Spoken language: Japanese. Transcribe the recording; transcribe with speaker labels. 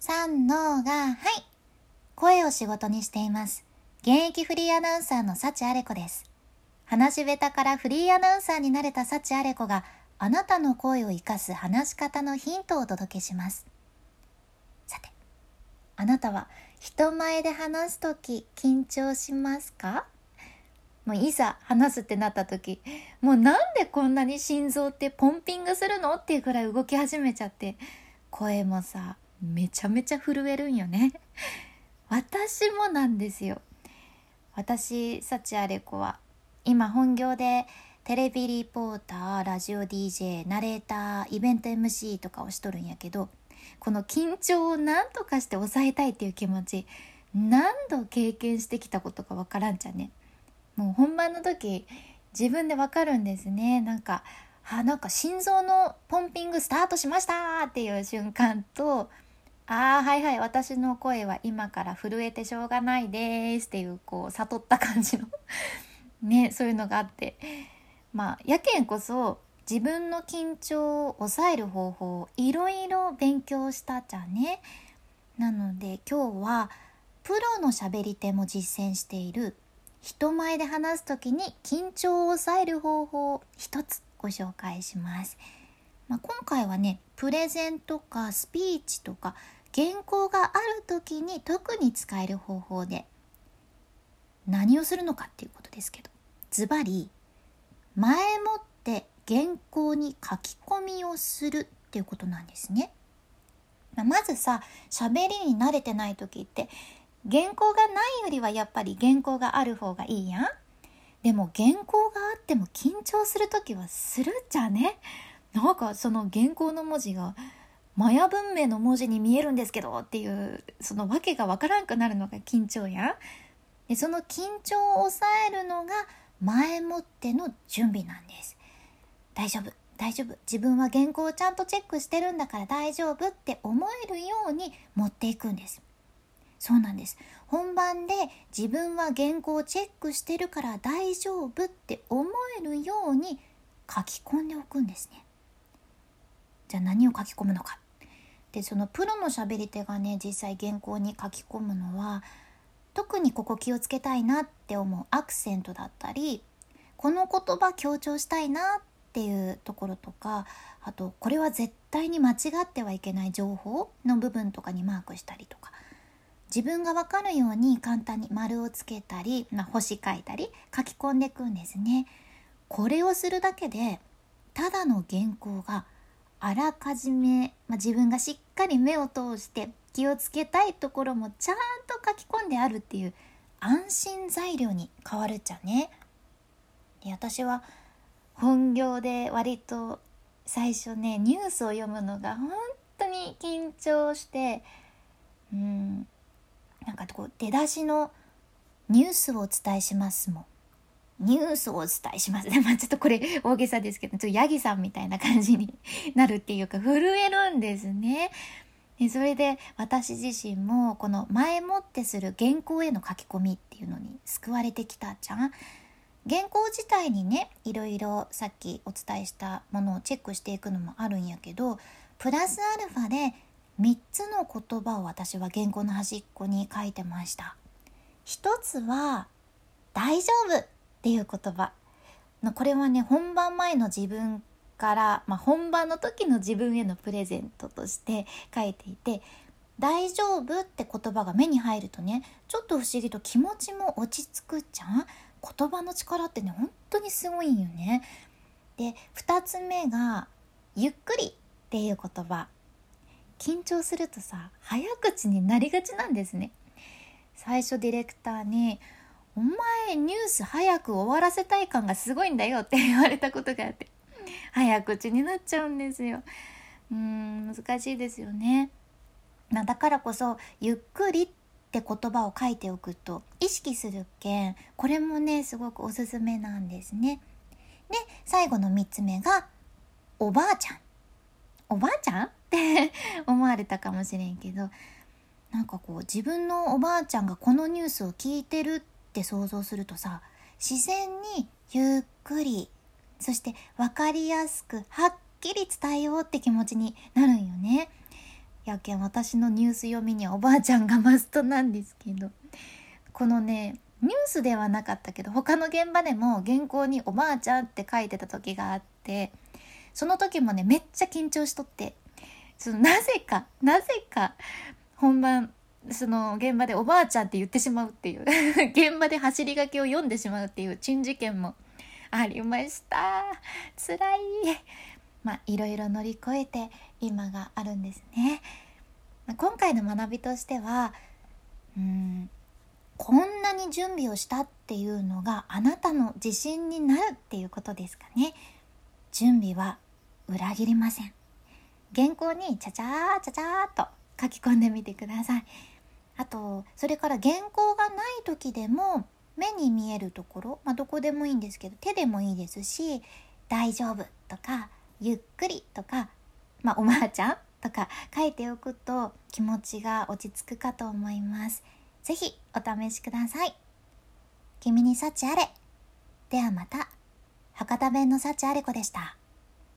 Speaker 1: 三のが、はい。声を仕事にしています。現役フリーアナウンサーの幸あれ子です。話し下手からフリーアナウンサーになれた幸あれ子があなたの声を生かす話し方のヒントをお届けします。さて、あなたは人前で話すとき緊張しますか？もういざ話すってなった時もうなんでこんなに心臓ってポンピングするの？っていうくらい動き始めちゃって声もさめちゃめちゃ震えるんよね。私もなんですよ。私幸あれ子は今本業でテレビリポーターラジオ DJ ナレーターイベント MC とかをしとるんやけどこの緊張を何とかして抑えたいっていう気持ち何度経験してきたことかわからんじゃね。もう本番の時自分でわかるんですね。なんかあなんか心臓のポンピングスタートしましたっていう瞬間とああはいはい。私の声は今から震えてしょうがないですっていうこう悟った感じの。ねそういうのがあって。まあやけんこそ自分の緊張を抑える方法をいろいろ勉強したじゃね。なので今日はプロのしゃべり手も実践している人前で話す時に緊張を抑える方法を一つご紹介します、まあ、今回はねプレゼンとかスピーチとか原稿がある時に特に使える方法で何をするのかっていうことですけどズバリ前もって原稿に書き込みをするっていうことなんですね。まずさ喋りに慣れてない時って原稿がないよりはやっぱり原稿がある方がいいやんでも原稿があっても緊張する時はするじゃねなんかその原稿の文字がマヤ文明の文字に見えるんですけどっていうその訳がわからんくなるのが緊張やでその緊張を抑えるのが前もっての準備なんです。大丈夫大丈夫。自分は原稿をちゃんとチェックしてるんだから大丈夫って思えるように持っていくんです。そうなんです。本番で自分は原稿をチェックしてるから大丈夫って思えるように書き込んでおくんですね。じゃあ何を書き込むのか。でそのプロのしゃべり手がね実際原稿に書き込むのは特にここ気をつけたいなって思うアクセントだったりこの言葉強調したいなっていうところとかあとこれは絶対に間違ってはいけない情報の部分とかにマークしたりとか自分が分かるように簡単に丸をつけたり、まあ、星書いたり書き込んでいくんですね。これをするだけでただの原稿があらかじめ、まあ、自分がしっかり目を通して気をつけたいところもちゃんと書き込んであるっていう安心材料に変わるっちゃね。で私は本業で割と最初ねニュースを読むのが本当に緊張してうんなんかこう出だしのニュースをお伝えしますもん。ニュースをお伝えします。まあちょっとこれ大げさですけど、ちょっとヤギさんみたいな感じになるっていうか、震えるんですね。でそれで私自身もこの前もってする原稿への書き込みっていうのに救われてきたじゃん。原稿自体にねいろいろさっきお伝えしたものをチェックしていくのもあるんやけどプラスアルファで3つの言葉を私は原稿の端っこに書いてました一つは「大丈夫」っていう言葉。これはね本番前の自分から、まあ、本番の時の自分へのプレゼントとして書いていて「大丈夫」って言葉が目に入るとねちょっと不思議と気持ちも落ち着くじゃん？言葉の力ってね本当にすごいんよね。で2つ目が「ゆっくり」っていう言葉。緊張するとさ早口になりがちなんですね。最初ディレクターに「お前ニュース早く終わらせたい感がすごいんだよ」って言われたことがあって早口になっちゃうんですよ。うん難しいですよね、まあ、だからこそ「ゆっくり」って言葉を書いておくと意識するけんこれもねすごくおすすめなんですね。で最後の3つ目が「おばあちゃん」おばあちゃん？って 思われたかもしれんけどなんかこう自分のおばあちゃんがこのニュースを聞いてるってって想像するとさ自然にゆっくりそして分かりやすくはっきり伝えようって気持ちになるんよね。やけん私のニュース読みにはおばあちゃんがマストなんですけどこのねニュースではなかったけど他の現場でも原稿に「おばあちゃん」って書いてた時があってその時もねめっちゃ緊張しとってそのなぜかなぜか本番その現場でおばあちゃんって言ってしまうっていう。現場で走り書きを読んでしまうっていう珍事件もありました。辛い。まあいろいろ乗り越えて今があるんですね。今回の学びとしてはうんこんなに準備をしたっていうのがあなたの自信になるっていうことですかね。準備は裏切りません。原稿にちゃちゃーちゃちゃーと書き込んでみてくださいあとそれから原稿がない時でも目に見えるところ、まあ、どこでもいいんですけど手でもいいですし「大丈夫」とか「ゆっくり」とか「まあ、おばあちゃん」とか書いておくと気持ちが落ち着くかと思います。ぜひお試しください。君に幸あれ。ではまた。博多弁の幸あれ子でした。